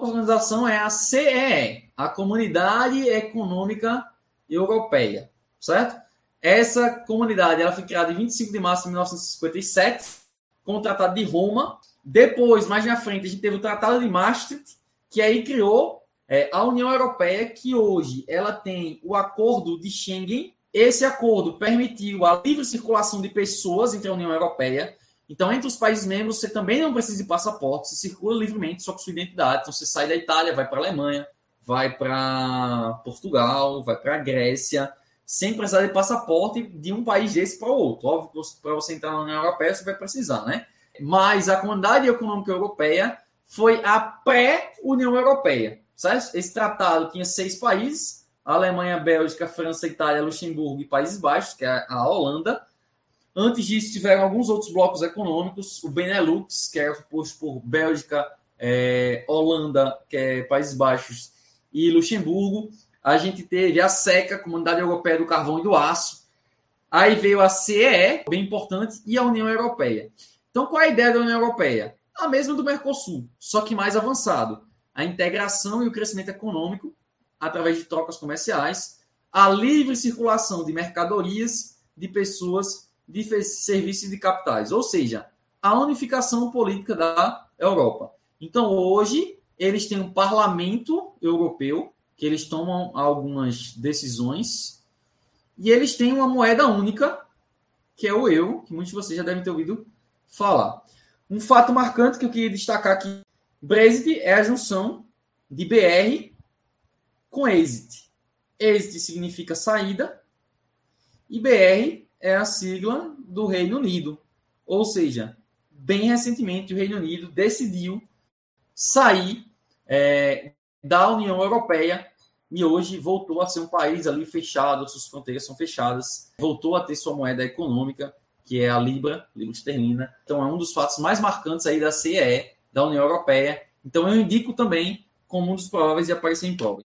outra organização é a CEE, a Comunidade Econômica Europeia, certo? Essa comunidade ela foi criada em 25 de março de 1957, com o Tratado de Roma. Depois, mais na frente, a gente teve o Tratado de Maastricht, que aí criou é, a União Europeia, que hoje ela tem o Acordo de Schengen. Esse acordo permitiu a livre circulação de pessoas entre a União Europeia então, entre os países membros, você também não precisa de passaporte, você circula livremente só com sua identidade. Então, você sai da Itália, vai para a Alemanha, vai para Portugal, vai para a Grécia, sem precisar de passaporte de um país desse para o outro. Óbvio que para você entrar na União Europeia, você vai precisar, né? Mas a Comunidade Econômica Europeia foi a pré-União Europeia? Esse tratado tinha seis países, Alemanha, Bélgica, França, Itália, Luxemburgo e Países Baixos, que é a Holanda, Antes disso, tiveram alguns outros blocos econômicos, o Benelux, que é composto por Bélgica, é, Holanda, que é Países Baixos, e Luxemburgo. A gente teve a SECA, Comunidade Europeia do Carvão e do Aço. Aí veio a CEE, bem importante, e a União Europeia. Então, qual é a ideia da União Europeia? A mesma do Mercosul, só que mais avançado. A integração e o crescimento econômico através de trocas comerciais, a livre circulação de mercadorias, de pessoas de serviços de capitais, ou seja, a unificação política da Europa. Então, hoje, eles têm um parlamento europeu, que eles tomam algumas decisões, e eles têm uma moeda única, que é o euro, que muitos de vocês já devem ter ouvido falar. Um fato marcante que eu queria destacar aqui: Brexit é a junção de BR com exit. Exit significa saída, e BR é a sigla do Reino Unido. Ou seja, bem recentemente o Reino Unido decidiu sair é, da União Europeia e hoje voltou a ser um país ali fechado, suas fronteiras são fechadas, voltou a ter sua moeda econômica, que é a Libra, Libra esterlina. Então é um dos fatos mais marcantes aí da CEE, da União Europeia. Então eu indico também como um dos prováveis de aparecer em prova.